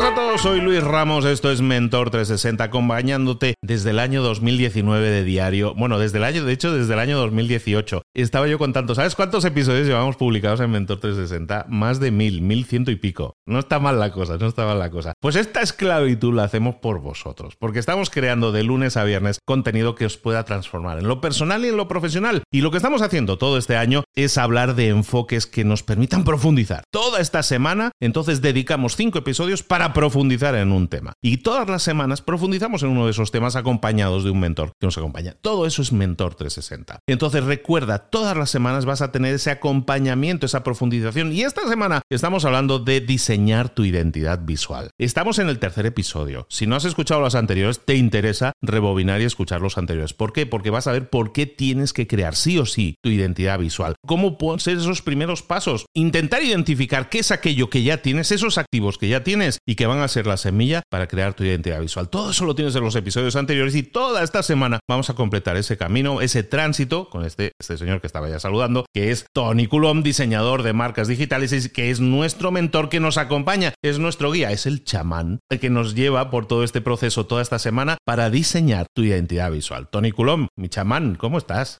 Buenas a todos, soy Luis Ramos, esto es Mentor 360, acompañándote desde el año 2019 de diario, bueno, desde el año, de hecho, desde el año 2018. Estaba yo contando, ¿sabes cuántos episodios llevamos publicados en Mentor 360? Más de mil, mil ciento y pico. No está mal la cosa, no está mal la cosa. Pues esta esclavitud la hacemos por vosotros, porque estamos creando de lunes a viernes contenido que os pueda transformar en lo personal y en lo profesional. Y lo que estamos haciendo todo este año es hablar de enfoques que nos permitan profundizar. Toda esta semana, entonces dedicamos cinco episodios para profundizar en un tema. Y todas las semanas profundizamos en uno de esos temas acompañados de un mentor que nos acompaña. Todo eso es Mentor 360. Entonces recuerda, todas las semanas vas a tener ese acompañamiento, esa profundización. Y esta semana estamos hablando de diseñar tu identidad visual. Estamos en el tercer episodio. Si no has escuchado los anteriores, te interesa rebobinar y escuchar los anteriores. ¿Por qué? Porque vas a ver por qué tienes que crear sí o sí tu identidad visual. ¿Cómo pueden ser esos primeros pasos? Intentar identificar qué es aquello que ya tienes, esos activos que ya tienes y que van a ser la semilla para crear tu identidad visual. Todo eso lo tienes en los episodios anteriores y toda esta semana vamos a completar ese camino, ese tránsito con este, este señor que estaba ya saludando, que es Tony Coulomb, diseñador de marcas digitales, y que es nuestro mentor que nos acompaña, es nuestro guía, es el chamán el que nos lleva por todo este proceso toda esta semana para diseñar tu identidad visual. Tony Coulomb, mi chamán, ¿cómo estás?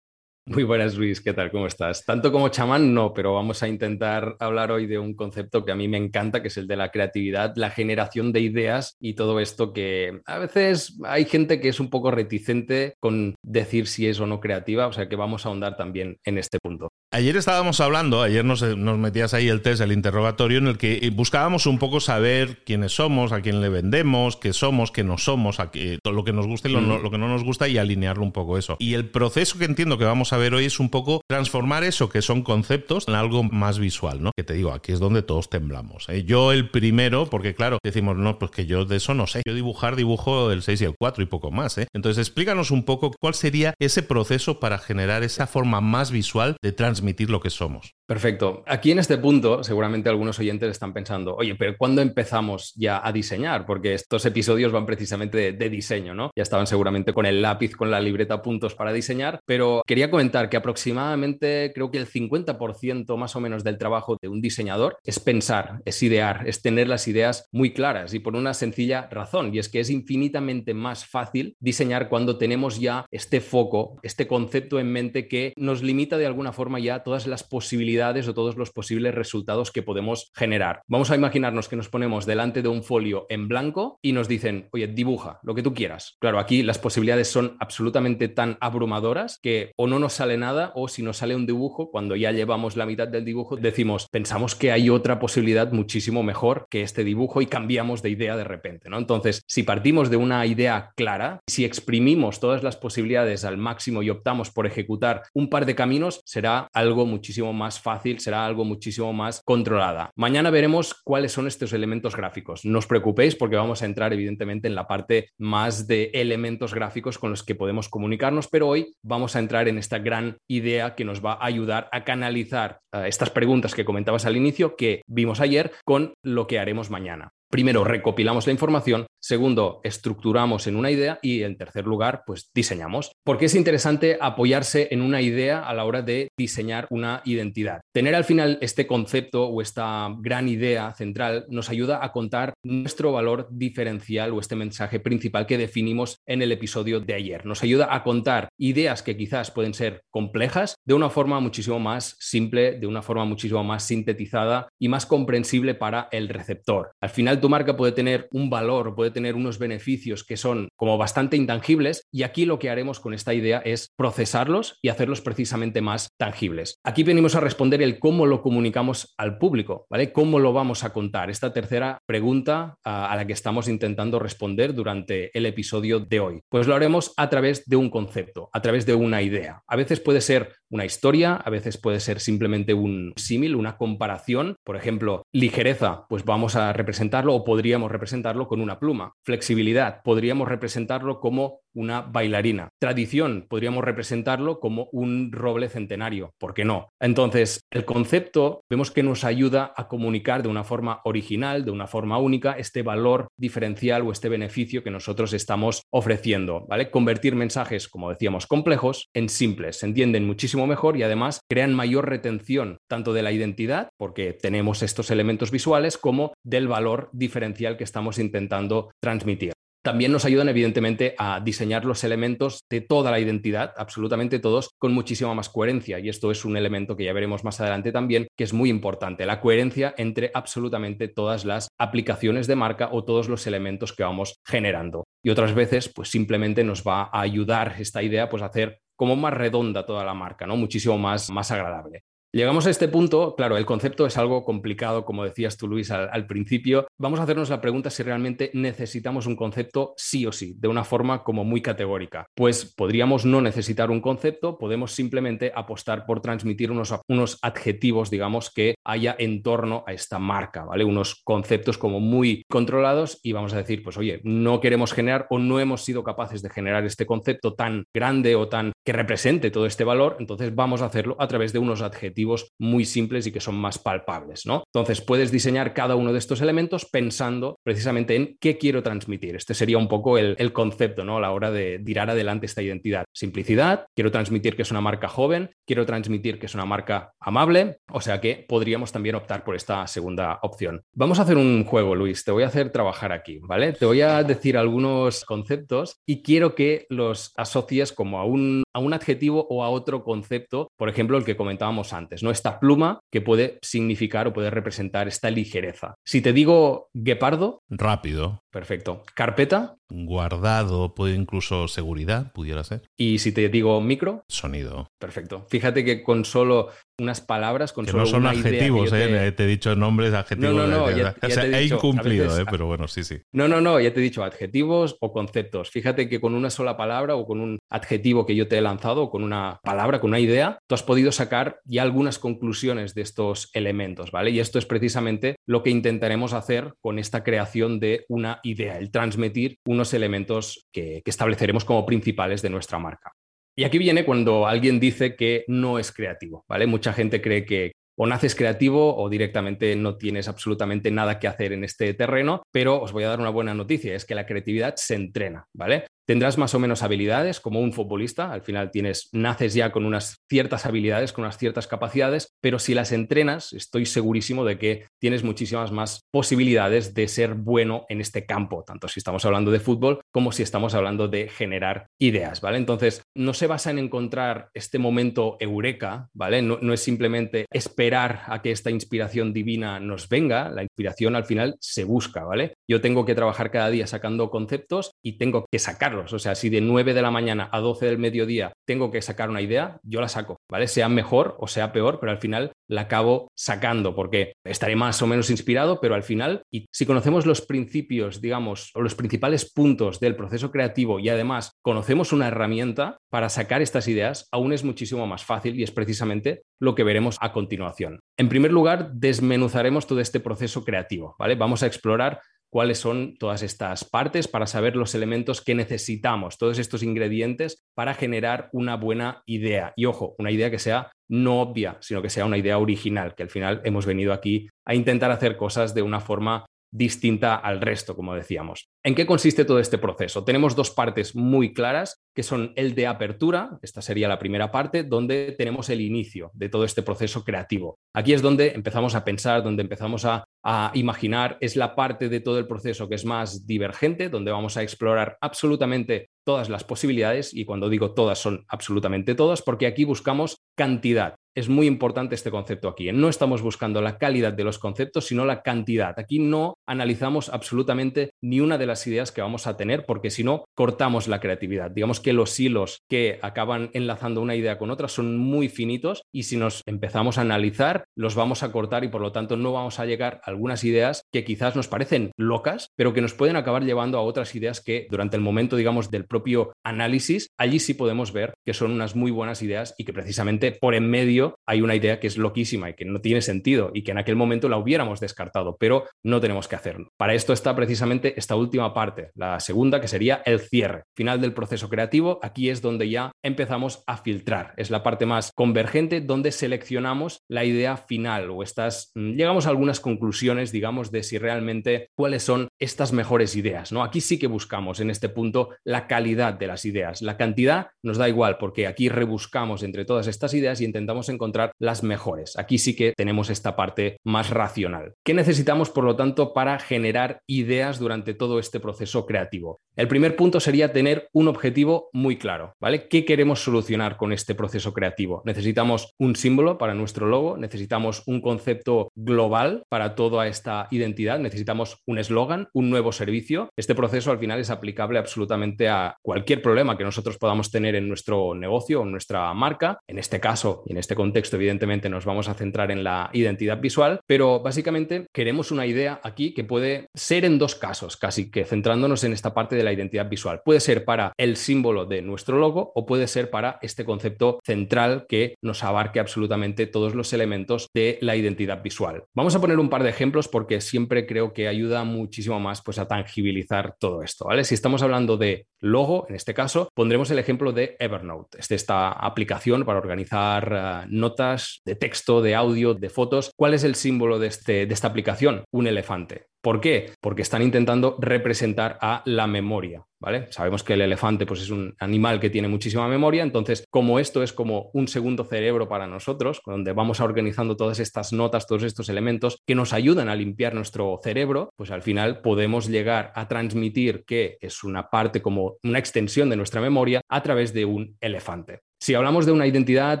Muy buenas, Luis. ¿Qué tal? ¿Cómo estás? Tanto como chamán, no, pero vamos a intentar hablar hoy de un concepto que a mí me encanta, que es el de la creatividad, la generación de ideas y todo esto que a veces hay gente que es un poco reticente con decir si es o no creativa, o sea que vamos a ahondar también en este punto. Ayer estábamos hablando, ayer nos, nos, metías ahí el test, el interrogatorio, en el que buscábamos un poco saber quiénes somos, a quién le vendemos, qué somos, qué no somos, a qué, lo que nos gusta y lo, lo, que no nos gusta y alinearlo un poco eso. Y el proceso que entiendo que vamos a ver hoy es un poco transformar eso que son conceptos en algo más visual, ¿no? Que te digo, aquí es donde todos temblamos. ¿eh? Yo el primero, porque claro, decimos, no, pues que yo de eso no sé. Yo dibujar dibujo el 6 y el 4 y poco más, ¿eh? Entonces explícanos un poco cuál sería ese proceso para generar esa forma más visual de transmitir lo que somos. Perfecto. Aquí en este punto, seguramente algunos oyentes están pensando, oye, pero ¿cuándo empezamos ya a diseñar? Porque estos episodios van precisamente de, diseño, ¿no? Ya estaban seguramente con el lápiz, con la libreta puntos para diseñar, pero quería comentar que aproximadamente creo que el 50% más o menos del trabajo de un diseñador es pensar, es idear, es tener las ideas muy claras y por una sencilla razón, y es que es infinitamente más fácil diseñar cuando tenemos ya este foco, este concepto en mente que nos limita de alguna forma ya todas las posibilidades o todos los posibles resultados que podemos generar. Vamos a imaginarnos que nos ponemos delante de un folio en blanco y nos dicen, oye, dibuja lo que tú quieras. Claro, aquí las posibilidades son absolutamente tan abrumadoras que o no nos sale nada o si nos sale un dibujo, cuando ya llevamos la mitad del dibujo, decimos, pensamos que hay otra posibilidad muchísimo mejor que este dibujo y cambiamos de idea de repente, ¿no? Entonces, si partimos de una idea clara, si exprimimos todas las posibilidades al máximo y optamos por ejecutar un par de caminos, será algo muchísimo más fácil, será algo muchísimo más controlada. Mañana veremos cuáles son estos elementos gráficos. No os preocupéis porque vamos a entrar evidentemente en la parte más de elementos gráficos con los que podemos comunicarnos, pero hoy vamos a entrar en esta gran idea que nos va a ayudar a canalizar uh, estas preguntas que comentabas al inicio, que vimos ayer, con lo que haremos mañana. Primero, recopilamos la información. Segundo, estructuramos en una idea. Y en tercer lugar, pues diseñamos. Porque es interesante apoyarse en una idea a la hora de diseñar una identidad. Tener al final este concepto o esta gran idea central nos ayuda a contar nuestro valor diferencial o este mensaje principal que definimos en el episodio de ayer. Nos ayuda a contar ideas que quizás pueden ser complejas de una forma muchísimo más simple, de una forma muchísimo más sintetizada y más comprensible para el receptor. Al final, tu marca puede tener un valor, puede tener unos beneficios que son como bastante intangibles y aquí lo que haremos con esta idea es procesarlos y hacerlos precisamente más tangibles. Aquí venimos a responder el cómo lo comunicamos al público, ¿vale? ¿Cómo lo vamos a contar? Esta tercera pregunta a, la que estamos intentando responder durante el episodio de hoy. Pues lo haremos a través de un concepto, a través de una idea. A veces puede ser una historia, a veces puede ser simplemente un símil, una comparación. Por ejemplo, ligereza, pues vamos a representarlo o podríamos representarlo con una pluma. Flexibilidad, podríamos representarlo como una bailarina. Tradición, podríamos representarlo como un roble centenario, ¿por qué no? Entonces, el concepto vemos que nos ayuda a comunicar de una forma original, de una forma única, este valor diferencial o este beneficio que nosotros estamos ofreciendo, ¿vale? Convertir mensajes, como decíamos, complejos en simples, se entienden muchísimo mejor y además crean mayor retención tanto de la identidad, porque tenemos estos elementos visuales, como del valor diferencial que estamos intentando transmitir. También nos ayudan, evidentemente, a diseñar los elementos de toda la identidad, absolutamente todos, con muchísima más coherencia. Y esto es un elemento que ya veremos más adelante también, que es muy importante, la coherencia entre absolutamente todas las aplicaciones de marca o todos los elementos que vamos generando. Y otras veces, pues simplemente nos va a ayudar esta idea, pues a hacer como más redonda toda la marca, ¿no? Muchísimo más, más agradable. Llegamos a este punto, claro, el concepto es algo complicado, como decías tú, Luis, al, principio. Vamos a hacernos la pregunta si realmente necesitamos un concepto sí o sí, de una forma como muy categórica. Pues podríamos no necesitar un concepto, podemos simplemente apostar por transmitir unos, unos adjetivos, digamos, que haya en torno a esta marca, ¿vale? Unos conceptos como muy controlados y vamos a decir, pues oye, no queremos generar o no hemos sido capaces de generar este concepto tan grande o tan que represente todo este valor, entonces vamos a hacerlo a través de unos adjetivos muy simples y que son más palpables, ¿no? Entonces puedes diseñar cada uno de estos elementos pensando precisamente en qué quiero transmitir. Este sería un poco el, concepto, ¿no? A la hora de tirar adelante esta identidad. Simplicidad, quiero transmitir que es una marca joven, quiero transmitir que es una marca amable, o sea que podríamos también optar por esta segunda opción. Vamos a hacer un juego, Luis, te voy a hacer trabajar aquí, ¿vale? Te voy a decir algunos conceptos y quiero que los asocies como a un adjetivo o a otro concepto, por ejemplo, el que comentábamos antes ¿no? Esta pluma que puede significar o puede representar esta ligereza. Si te digo guepardo. Rápido. Perfecto. Carpeta. Guardado, puede incluso seguridad, pudiera ser. Y si te digo micro. Sonido. Perfecto. Fíjate que con solo unas palabras, con que solo no son una adjetivos, idea eh, te... te... he dicho nombres, adjetivos. No, no, no, ya, ya o sea, te he, he dicho, incumplido, veces... eh, pero bueno, sí, sí. No, no, no, ya te he dicho adjetivos o conceptos. Fíjate que con una sola palabra o con un adjetivo que yo te he lanzado o con una palabra, con una idea, tú has podido sacar ya algunas conclusiones de estos elementos, ¿vale? Y esto es precisamente lo que intentaremos hacer con esta creación de una idea, el transmitir elementos que, que estableceremos como principales de nuestra marca. Y aquí viene cuando alguien dice que no es creativo, ¿vale? Mucha gente cree que o naces creativo o directamente no tienes absolutamente nada que hacer en este terreno, pero os voy a dar una buena noticia, es que la creatividad se entrena, ¿vale? Tendrás más o menos habilidades como un futbolista, al final tienes, naces ya con unas ciertas habilidades, con unas ciertas capacidades, pero si las entrenas, estoy segurísimo de que tienes muchísimas más posibilidades de ser bueno en este campo, tanto si estamos hablando de fútbol como si estamos hablando de generar ideas, ¿vale? Entonces, no se basa en encontrar este momento eureka, ¿vale? No, es simplemente esperar a que esta inspiración divina nos venga, la inspiración al final se busca, ¿vale? Yo tengo que trabajar cada día sacando conceptos y tengo que sacarlos, o sea, si de 9 de la mañana a 12 del mediodía tengo que sacar una idea, yo la saco, ¿vale? Sea mejor o sea peor, pero al final la acabo sacando porque estaré más o menos inspirado, pero al final, y si conocemos los principios, digamos, o los principales puntos del proceso creativo y además conocemos una herramienta para sacar estas ideas, aún es muchísimo más fácil y es precisamente lo que veremos a continuación. En primer lugar, desmenuzaremos todo este proceso creativo, ¿vale? Vamos a explorar cuáles son todas estas partes para saber los elementos que necesitamos, todos estos ingredientes para generar una buena idea. Y ojo, una idea que sea no obvia, sino que sea una idea original, que al final hemos venido aquí a intentar hacer cosas de una forma distinta al resto, como decíamos. ¿En qué consiste todo este proceso? Tenemos dos partes muy claras, que son el de apertura, esta sería la primera parte, donde tenemos el inicio de todo este proceso creativo. Aquí es donde empezamos a pensar, donde empezamos a, a imaginar, es la parte de todo el proceso que es más divergente, donde vamos a explorar absolutamente todas las posibilidades, y cuando digo todas son absolutamente todas, porque aquí buscamos cantidad. Es muy importante este concepto aquí. No estamos buscando la calidad de los conceptos, sino la cantidad. Aquí no analizamos absolutamente ni una de las ideas que vamos a tener, porque si no, cortamos la creatividad. Digamos que los hilos que acaban enlazando una idea con otra son muy finitos y si nos empezamos a analizar, los vamos a cortar y por lo tanto no vamos a llegar a algunas ideas que quizás nos parecen locas, pero que nos pueden acabar llevando a otras ideas que durante el momento, digamos, del propio análisis, allí sí podemos ver que son unas muy buenas ideas y que precisamente por en medio hay una idea que es loquísima y que no tiene sentido y que en aquel momento la hubiéramos descartado, pero no tenemos que hacerlo. Para esto está precisamente esta última parte, la segunda, que sería el cierre, final del proceso creativo. Aquí es donde ya empezamos a filtrar. Es la parte más convergente donde seleccionamos la idea final o estas, mm, llegamos a algunas conclusiones, digamos, de si realmente cuáles son estas mejores ideas. ¿no? Aquí sí que buscamos en este punto la calidad de las ideas. La cantidad nos da igual porque aquí rebuscamos entre todas estas ideas y intentamos encontrar las mejores. Aquí sí que tenemos esta parte más racional. ¿Qué necesitamos, por lo tanto, para generar ideas durante todo este proceso creativo? El primer punto sería tener un objetivo muy claro, ¿vale? ¿Qué queremos solucionar con este proceso creativo? Necesitamos un símbolo para nuestro logo, necesitamos un concepto global para toda esta identidad, necesitamos un eslogan, un nuevo servicio. Este proceso al final es aplicable absolutamente a cualquier problema que nosotros podamos tener en nuestro negocio o en nuestra marca. En este caso y en este contexto, evidentemente, nos vamos a centrar en la identidad visual, pero básicamente queremos una idea aquí que puede ser en dos casos, casi que centrándonos en esta parte de la identidad visual. Puede ser para el símbolo de nuestro logo o puede ser para este concepto central que nos abarque absolutamente todos los elementos de la identidad visual. Vamos a poner un par de ejemplos porque siempre creo que ayuda muchísimo más pues, a tangibilizar todo esto. ¿vale? Si estamos hablando de logo, en este caso, pondremos el ejemplo de Evernote, es esta aplicación para organizar uh, notas de texto, de audio, de fotos. ¿Cuál es el símbolo de, este, de esta aplicación? Un elefante. ¿Por qué? Porque están intentando representar a la memoria, ¿vale? Sabemos que el elefante pues, es un animal que tiene muchísima memoria, entonces como esto es como un segundo cerebro para nosotros, donde vamos organizando todas estas notas, todos estos elementos que nos ayudan a limpiar nuestro cerebro, pues al final podemos llegar a transmitir que es una parte como una extensión de nuestra memoria a través de un elefante. Si hablamos de una identidad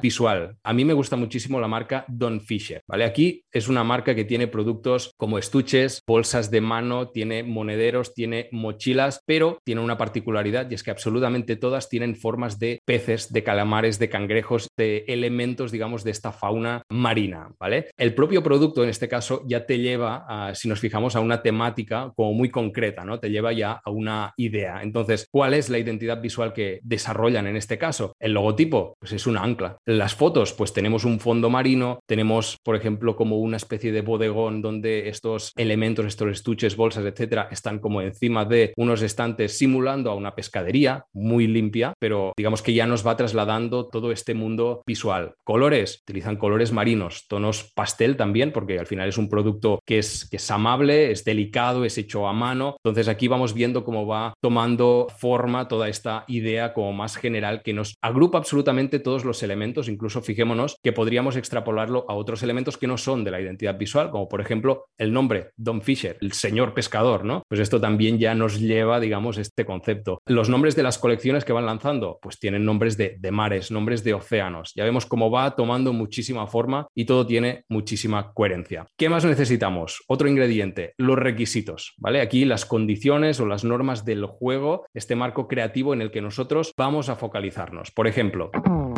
visual, a mí me gusta muchísimo la marca Don Fisher, ¿vale? Aquí es una marca que tiene productos como estuches, bolsas de mano, tiene monederos, tiene mochilas, pero tiene una particularidad y es que absolutamente todas tienen formas de peces, de calamares, de cangrejos, de elementos, digamos, de esta fauna marina, ¿vale? El propio producto en este caso ya te lleva, si nos fijamos, a una temática como muy concreta, ¿no? Te lleva ya a una idea. Entonces, ¿cuál es la identidad visual que desarrollan en este caso? El logotipo pues es una ancla. las fotos, pues tenemos un fondo marino, tenemos, por ejemplo, como una especie de bodegón donde estos elementos, estos estuches, bolsas, etcétera, están como encima de unos estantes simulando a una pescadería muy limpia, pero digamos que ya nos va trasladando todo este mundo visual. Colores, utilizan colores marinos, tonos pastel también, porque al final es un producto que es, que es amable, es delicado, es hecho a mano. Entonces aquí vamos viendo cómo va tomando forma toda esta idea como más general que nos agrupa absolutamente absolutamente todos los elementos, incluso fijémonos que podríamos extrapolarlo a otros elementos que no son de la identidad visual, como por ejemplo el nombre Don Fisher, el señor pescador, ¿no? Pues esto también ya nos lleva, digamos, este concepto. Los nombres de las colecciones que van lanzando, pues tienen nombres de, de mares, nombres de océanos. Ya vemos cómo va tomando muchísima forma y todo tiene muchísima coherencia. ¿Qué más necesitamos? Otro ingrediente, los requisitos, ¿vale? Aquí las condiciones o las normas del juego, este marco creativo en el que nosotros vamos a focalizarnos. Por ejemplo, Oh.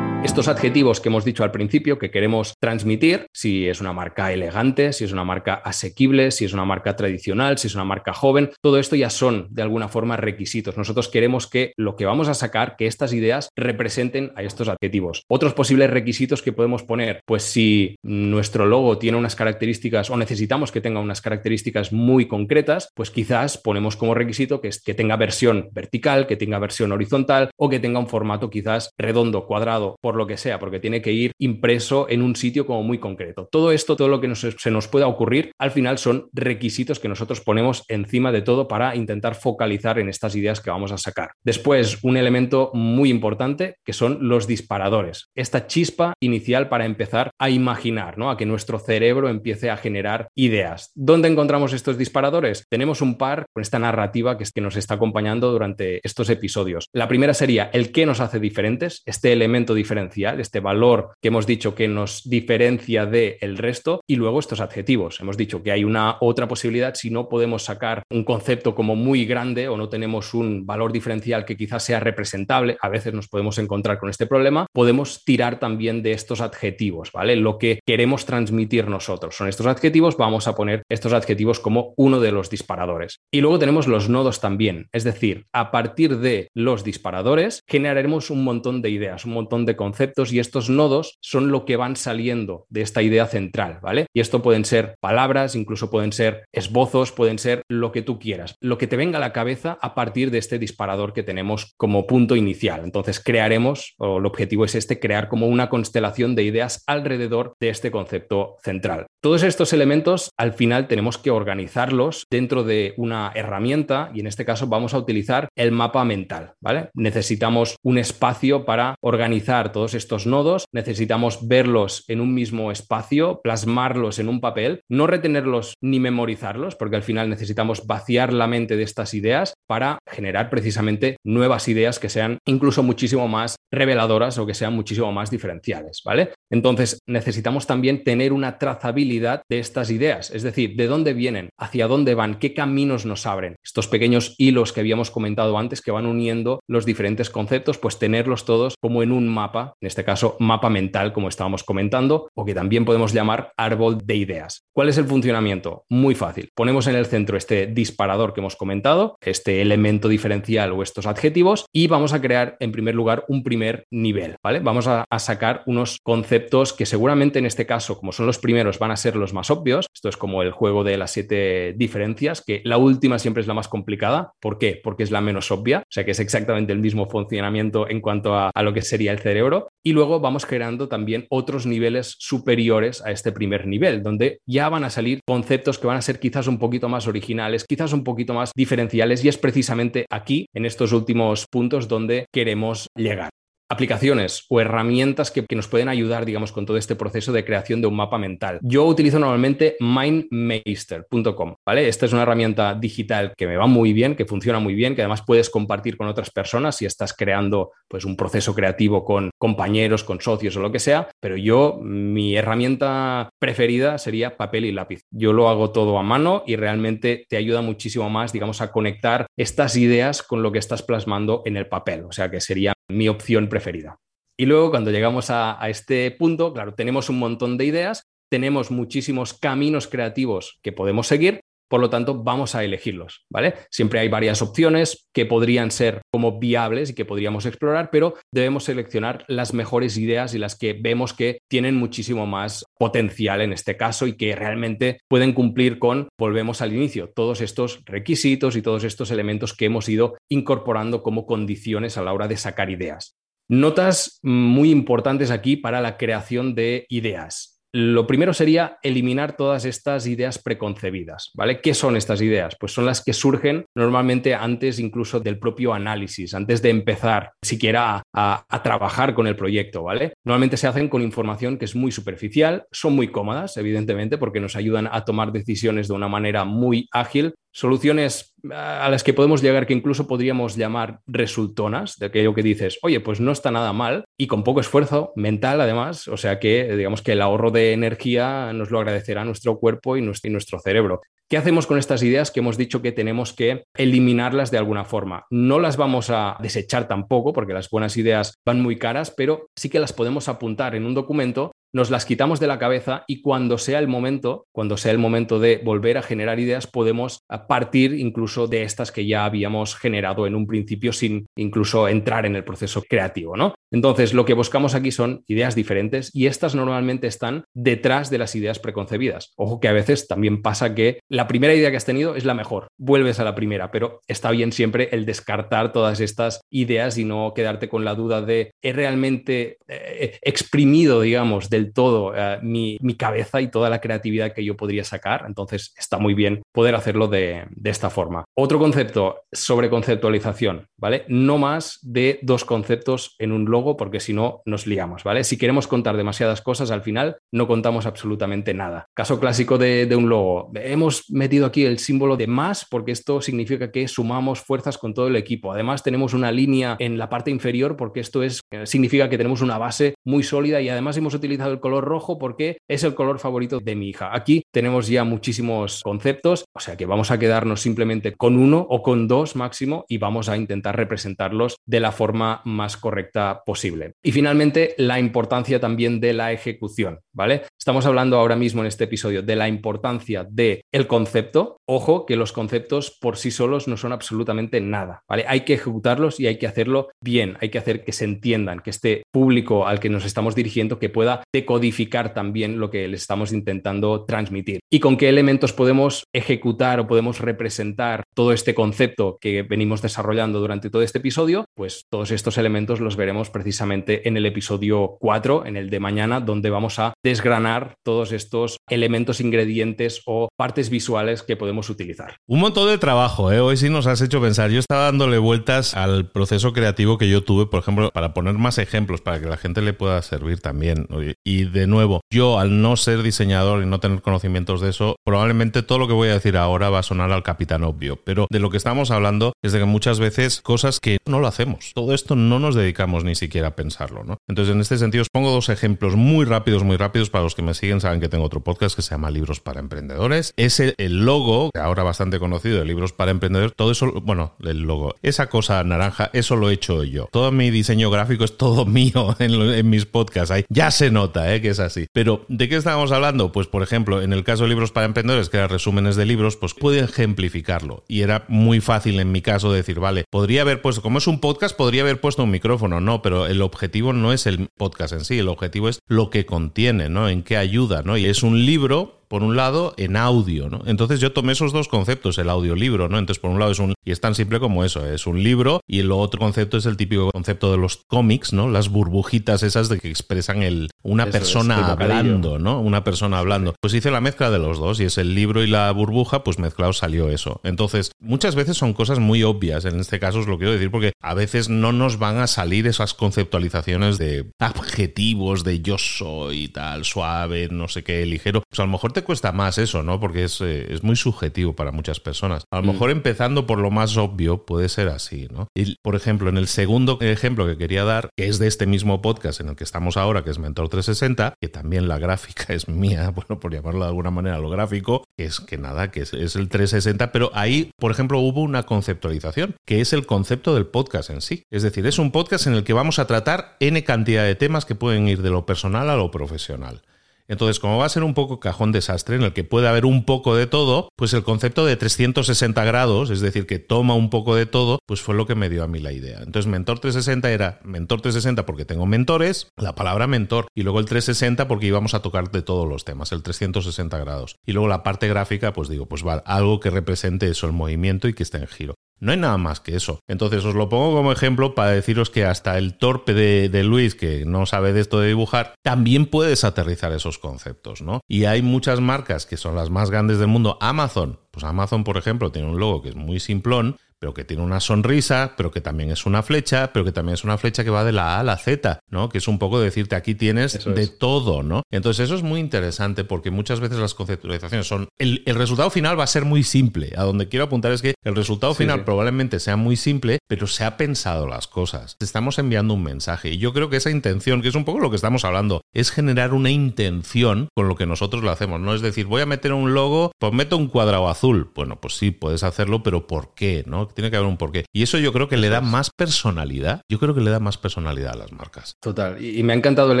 estos adjetivos que hemos dicho al principio que queremos transmitir, si es una marca elegante, si es una marca asequible, si es una marca tradicional, si es una marca joven, todo esto ya son de alguna forma requisitos. Nosotros queremos que lo que vamos a sacar, que estas ideas representen a estos adjetivos. Otros posibles requisitos que podemos poner, pues si nuestro logo tiene unas características o necesitamos que tenga unas características muy concretas, pues quizás ponemos como requisito que, que tenga versión vertical, que tenga versión horizontal o que tenga un formato quizás redondo, cuadrado, por lo que sea, porque tiene que ir impreso en un sitio como muy concreto. Todo esto, todo lo que se nos pueda ocurrir, al final son requisitos que nosotros ponemos encima de todo para intentar focalizar en estas ideas que vamos a sacar. Después, un elemento muy importante que son los disparadores. Esta chispa inicial para empezar a imaginar, ¿no? A que nuestro cerebro empiece a generar ideas. ¿Dónde encontramos estos disparadores? Tenemos un par con esta narrativa que, es que nos está acompañando durante estos episodios. La primera sería el qué nos hace diferentes, este elemento diferente este valor que hemos dicho que nos diferencia del el resto, y luego estos adjetivos. Hemos dicho que hay una otra posibilidad si no podemos sacar un concepto como muy grande o no tenemos un valor diferencial que quizás sea representable, a veces nos podemos encontrar con este problema, podemos tirar también de estos adjetivos, ¿vale? Lo que queremos transmitir nosotros son estos adjetivos, vamos a poner estos adjetivos como uno de los disparadores. Y luego tenemos los nodos también, es decir, a partir de los disparadores generaremos un montón de ideas, un montón de conceptos y estos nodos son lo que van saliendo de esta idea central, ¿vale? Y esto pueden ser palabras, incluso pueden ser esbozos, pueden ser lo que tú quieras, lo que te venga a la cabeza a partir de este disparador que tenemos como punto inicial. Entonces crearemos, o el objetivo es este, crear como una constelación de ideas alrededor de este concepto central. Todos estos elementos al final tenemos que organizarlos dentro de una herramienta y en este caso vamos a utilizar el mapa mental, ¿vale? Necesitamos un espacio para organizar todos estos nodos, necesitamos verlos en un mismo espacio, plasmarlos en un papel, no retenerlos ni memorizarlos, porque al final necesitamos vaciar la mente de estas ideas para generar precisamente nuevas ideas que sean incluso muchísimo más reveladoras o que sean muchísimo más diferenciales, ¿vale? Entonces, necesitamos también tener una trazabilidad de estas ideas, es decir, de dónde vienen, hacia dónde van, qué caminos nos abren. Estos pequeños hilos que habíamos comentado antes que van uniendo los diferentes conceptos, pues tenerlos todos como en un mapa, en este caso mapa mental, como estábamos comentando, o que también podemos llamar árbol de ideas. ¿Cuál es el funcionamiento? Muy fácil. Ponemos en el centro este disparador que hemos comentado, este elemento diferencial o estos adjetivos, y vamos a crear en primer lugar un primer nivel, ¿vale? Vamos a, sacar unos conceptos que seguramente en este caso, como son los primeros, van a ser los más obvios. Esto es como el juego de las siete diferencias, que la última siempre es la más complicada. ¿Por qué? Porque es la menos obvia, o sea que es exactamente el mismo funcionamiento en cuanto a lo que sería el cerebro. Y luego vamos creando también otros niveles superiores a este primer nivel, donde ya van a salir conceptos que van a ser quizás un poquito más originales, quizás un poquito más diferenciales, y es precisamente aquí, en estos últimos puntos, donde queremos llegar aplicaciones o herramientas que, nos pueden ayudar, digamos, con todo este proceso de creación de un mapa mental. Yo utilizo normalmente mindmeister.com, ¿vale? Esta es una herramienta digital que me va muy bien, que funciona muy bien, que además puedes compartir con otras personas si estás creando pues un proceso creativo con compañeros, con socios o lo que sea, pero yo mi herramienta preferida sería papel y lápiz. Yo lo hago todo a mano y realmente te ayuda muchísimo más, digamos, a conectar estas ideas con lo que estás plasmando en el papel, o sea que sería mi opción preferida. Y luego cuando llegamos a, este punto, claro, tenemos un montón de ideas, tenemos muchísimos caminos creativos que podemos seguir, por lo tanto, vamos a elegirlos, ¿vale? Siempre hay varias opciones que podrían ser como viables y que podríamos explorar, pero debemos seleccionar las mejores ideas y las que vemos que tienen muchísimo más potencial en este caso y que realmente pueden cumplir con, volvemos al inicio, todos estos requisitos y todos estos elementos que hemos ido incorporando como condiciones a la hora de sacar ideas. Notas muy importantes aquí para la creación de ideas Lo primero sería eliminar todas estas ideas preconcebidas, ¿vale? ¿Qué son estas ideas? Pues son las que surgen normalmente antes incluso del propio análisis, antes de empezar siquiera a, a trabajar con el proyecto, ¿vale? Normalmente se hacen con información que es muy superficial, son muy cómodas, evidentemente, porque nos ayudan a tomar decisiones de una manera muy ágil, soluciones a las que podemos llegar que incluso podríamos llamar resultonas, de aquello que dices, oye, pues no está nada mal y con poco esfuerzo mental además, o sea que digamos que el ahorro de energía nos lo agradecerá nuestro cuerpo y nuestro, y nuestro cerebro. ¿Qué hacemos con estas ideas que hemos dicho que tenemos que eliminarlas de alguna forma? No las vamos a desechar tampoco porque las buenas ideas van muy caras, pero sí que las podemos apuntar en un documento nos las quitamos de la cabeza y cuando sea el momento, cuando sea el momento de volver a generar ideas, podemos partir incluso de estas que ya habíamos generado en un principio sin incluso entrar en el proceso creativo, ¿no? Entonces, lo que buscamos aquí son ideas diferentes y estas normalmente están detrás de las ideas preconcebidas. Ojo que a veces también pasa que la primera idea que has tenido es la mejor, vuelves a la primera, pero está bien siempre el descartar todas estas ideas y no quedarte con la duda de he realmente eh, exprimido, digamos, todo eh, mi, cabeza y toda la creatividad que yo podría sacar. Entonces, está muy bien poder hacerlo de, de esta forma. Otro concepto sobre conceptualización, ¿vale? No más de dos conceptos en un blog porque si no nos liamos, ¿vale? Si queremos contar demasiadas cosas, al final no contamos absolutamente nada. Caso clásico de, un logo. Hemos metido aquí el símbolo de más porque esto significa que sumamos fuerzas con todo el equipo. Además, tenemos una línea en la parte inferior porque esto es, eh, significa que tenemos una base muy sólida y además hemos utilizado el color rojo porque es el color favorito de mi hija. Aquí tenemos ya muchísimos conceptos, o sea que vamos a quedarnos simplemente con uno o con dos máximo y vamos a intentar representarlos de la forma más correcta posible. Y finalmente, la importancia también de la ejecución, ¿vale? Estamos hablando ahora mismo en este episodio de la importancia del el concepto. Ojo que los conceptos por sí solos no son absolutamente nada, ¿vale? Hay que ejecutarlos y hay que hacerlo bien, hay que hacer que se entiendan, que este público al que nos estamos dirigiendo que pueda decodificar también lo que les estamos intentando transmitir. ¿Y con qué elementos podemos ejecutar o podemos representar todo este concepto que venimos desarrollando durante todo este episodio? Pues todos estos elementos los veremos precisamente en el episodio 4, en el de mañana, donde vamos a desgranar todos estos elementos, ingredientes o partes visuales que podemos utilizar. Un montón de trabajo, ¿eh? hoy sí nos has hecho pensar. Yo estaba dándole vueltas al proceso creativo que yo tuve, por ejemplo, para poner más ejemplos, para que la gente le pueda servir también. Y de nuevo, yo al no ser diseñador y no tener conocimientos de eso, probablemente todo lo que voy a decir ahora va a sonar al capitán obvio, pero de lo que estamos hablando es de que muchas veces cosas que no lo hacemos. Todo esto no nos dedicamos ni siquiera pensarlo, ¿no? Entonces, en este sentido, os pongo dos ejemplos muy rápidos, muy rápidos. Para los que me siguen, saben que tengo otro podcast que se llama Libros para Emprendedores. Es el, logo, ahora bastante conocido, de Libros para Emprendedores. Todo eso, bueno, el logo, esa cosa naranja, eso lo he hecho yo. Todo mi diseño gráfico es todo mío en, mis podcasts. Ahí ya se nota ¿eh? que es así. Pero, ¿de qué estábamos hablando? Pues, por ejemplo, en el caso de Libros para Emprendedores, que eran resúmenes de libros, pues puede ejemplificarlo. Y era muy fácil en mi caso decir, vale, podría haber puesto, como es un podcast, podría haber puesto un micrófono, no, pero el objetivo no es el podcast en sí, el objetivo es lo que contiene, ¿no? En qué ayuda, ¿no? Y es un libro por un lado, en audio, ¿no? Entonces yo tomé esos dos conceptos, el audiolibro, ¿no? Entonces, por un lado es un, y es tan simple como eso, es un libro, y el otro concepto es el típico concepto de los cómics, ¿no? Las burbujitas esas de que expresan el, una persona hablando, ¿no? Una persona hablando. Pues hice la mezcla de los dos, y es el libro y la burbuja, pues mezclado salió eso. Entonces, muchas veces son cosas muy obvias, en este caso os lo quiero decir, porque a veces no nos van a salir esas conceptualizaciones de adjetivos de yo soy tal, suave, no sé qué, ligero. Pues a lo mejor te cuesta más eso, ¿no? Porque es, eh, es muy subjetivo para muchas personas. A lo mm. mejor empezando por lo más obvio puede ser así, ¿no? Y, por ejemplo, en el segundo ejemplo que quería dar, que es de este mismo podcast en el que estamos ahora, que es Mentor 360, que también la gráfica es mía, bueno, por llamarlo de alguna manera lo gráfico, que es que nada, que es, es el 360, pero ahí, por ejemplo, hubo una conceptualización, que es el concepto del podcast en sí. Es decir, es un podcast en el que vamos a tratar N cantidad de temas que pueden ir de lo personal a lo profesional. Entonces, como va a ser un poco cajón desastre en el que puede haber un poco de todo, pues el concepto de 360 grados, es decir, que toma un poco de todo, pues fue lo que me dio a mí la idea. Entonces, Mentor 360 era Mentor 360 porque tengo mentores, la palabra mentor, y luego el 360 porque íbamos a tocar de todos los temas, el 360 grados. Y luego la parte gráfica, pues digo, pues vale, algo que represente eso, el movimiento y que esté en giro. No hay nada más que eso. Entonces os lo pongo como ejemplo para deciros que hasta el torpe de, de Luis, que no sabe de esto de dibujar, también puedes aterrizar esos conceptos, ¿no? Y hay muchas marcas que son las más grandes del mundo. Amazon, pues Amazon, por ejemplo, tiene un logo que es muy simplón, pero que tiene una sonrisa, pero que también es una flecha, pero que también es una flecha que va de la A a la Z, ¿no? Que es un poco decirte aquí tienes de todo, ¿no? Entonces eso es muy interesante porque muchas veces las conceptualizaciones son... El, resultado final va a ser muy simple. A donde quiero apuntar es que el resultado final probablemente sea muy simple, pero se ha pensado las cosas. Estamos enviando un mensaje y yo creo que esa intención, que es un poco lo que estamos hablando, es generar una intención con lo que nosotros lo hacemos. No es decir, voy a meter un logo, pues meto un cuadrado azul. Bueno, pues sí, puedes hacerlo, pero ¿por qué? ¿No? Tiene que haber un porqué. Y eso yo creo que le da más personalidad. Yo creo que le da más personalidad a las marcas. Total. Y, me ha encantado el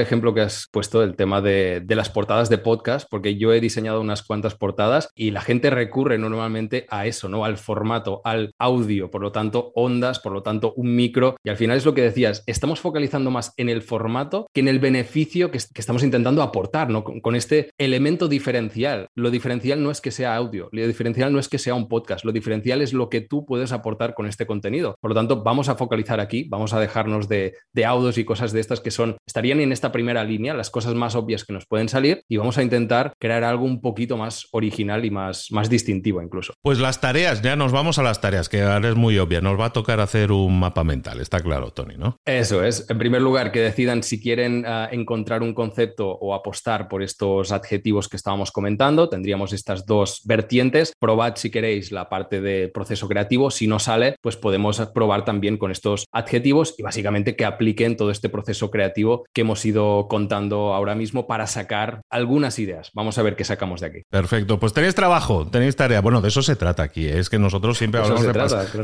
ejemplo que has puesto del tema de, de, las portadas de podcast, porque yo he diseñado unas cuantas portadas y la gente recurre normalmente a eso, ¿no? Al formato, al audio, por lo tanto, ondas, por lo tanto, un micro. Y al final es lo que decías, estamos focalizando más en el formato que en el beneficio que, que estamos intentando aportar, ¿no? Con, con este elemento diferencial. Lo diferencial no es que sea audio, lo diferencial no es que sea un podcast, lo diferencial es lo que tú puedes aportar con este contenido. Por lo tanto, vamos a focalizar aquí, vamos a dejarnos de, de audios y cosas de estas que son, estarían en esta primera línea, las cosas más obvias que nos pueden salir, y vamos a intentar crear algo un poquito más original y más, más distintivo incluso. Pues las tareas, ya nos vamos a las tareas, que ahora es muy obvia, nos va a tocar hacer un mapa mental, está claro, Tony, ¿no? Eso es. En primer lugar, que decidan si quieren uh, encontrar un concepto o apostar por estos adjetivos que estábamos comentando. Tendríamos estas dos vertientes. Probad si queréis la parte de proceso creativo. Si no sale, pues podemos probar también con estos adjetivos y básicamente que apliquen todo este proceso creativo que hemos ido contando ahora mismo para sacar algunas ideas. Vamos a ver qué sacamos de aquí. Perfecto, pues tenéis trabajo, tenéis tarea. Bueno, de eso se trata aquí. ¿eh? Es que nosotros siempre hablamos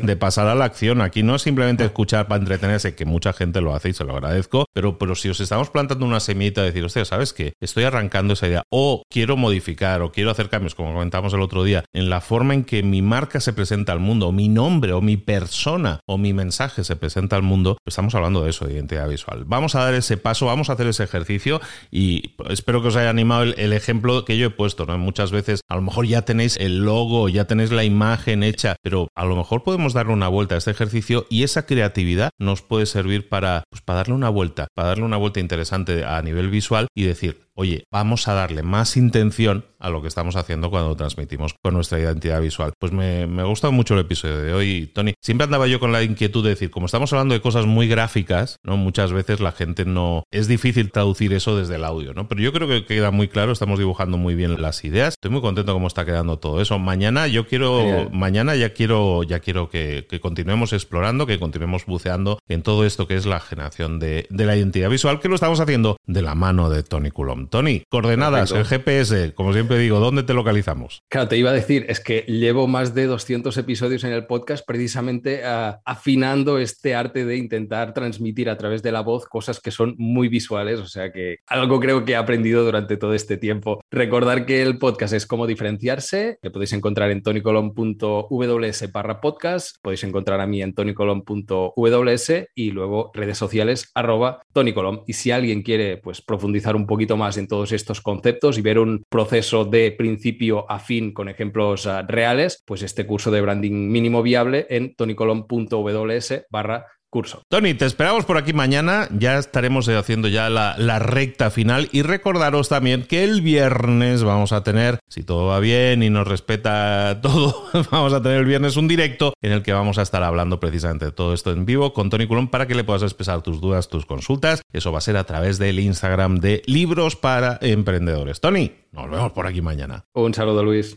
de, pasar a la acción. Aquí no es simplemente escuchar para entretenerse, que mucha gente lo hace y se lo agradezco, pero, pero si os estamos plantando una semillita, decir, hostia, ¿sabes qué? Estoy arrancando esa idea o quiero modificar o quiero hacer cambios, como comentamos el otro día, en la forma en que mi marca se presenta al mundo, mi nombre o mi persona o mi mensaje se presenta al mundo, pues estamos hablando de eso, de identidad visual. Vamos a dar ese paso, vamos a hacer ese ejercicio y espero que os haya animado el, ejemplo que yo he puesto. ¿no? Muchas veces a lo mejor ya tenéis el logo, ya tenéis la imagen hecha, pero a lo mejor podemos darle una vuelta a este ejercicio y esa creatividad nos puede servir para, pues, para darle una vuelta, para darle una vuelta interesante a nivel visual y decir, oye, vamos a darle más intención a lo que estamos haciendo cuando transmitimos con nuestra identidad visual. Pues me, me gusta mucho el episodio de hoy, Tony. Siempre andaba yo con la inquietud de decir, como estamos hablando de cosas muy gráficas, ¿no? Muchas veces la gente no. Es difícil traducir eso desde el audio, ¿no? Pero yo creo que queda muy claro, estamos dibujando muy bien las ideas. Estoy muy contento cómo está quedando todo eso. Mañana yo quiero. Mañana ya quiero, ya quiero que, continuemos explorando, que continuemos buceando en todo esto que es la generación de, de la identidad visual, que lo estamos haciendo de la mano de Tony Coulomb. Tony, coordenadas, el GPS, como siempre digo, ¿dónde te localizamos? Claro, te iba a decir, es que llevo más de 200 episodios en el podcast precisamente uh, afinando este arte de intentar transmitir a través de la voz cosas que son muy visuales, o sea que algo creo que he aprendido durante todo este tiempo. Recordar que el podcast es cómo diferenciarse, que podéis encontrar en tonicolon.ws barra podcast, podéis encontrar a mí en tonicolon.ws y luego redes sociales arroba tonicolon. Y si alguien quiere pues profundizar un poquito más en todos estos conceptos y ver un proceso de principio a fin con ejemplos uh, reales, pues este curso de branding mínimo viable en tonicolon.ws barra curso. Tony, te esperamos por aquí mañana. Ya estaremos haciendo ya la, la, recta final. Y recordaros también que el viernes vamos a tener, si todo va bien y nos respeta todo, vamos a tener el viernes un directo en el que vamos a estar hablando precisamente de todo esto en vivo con Tony Culón para que le puedas expresar tus dudas, tus consultas. Eso va a ser a través del Instagram de Libros para Emprendedores. Tony, nos vemos por aquí mañana. Un saludo, Luis.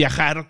viajar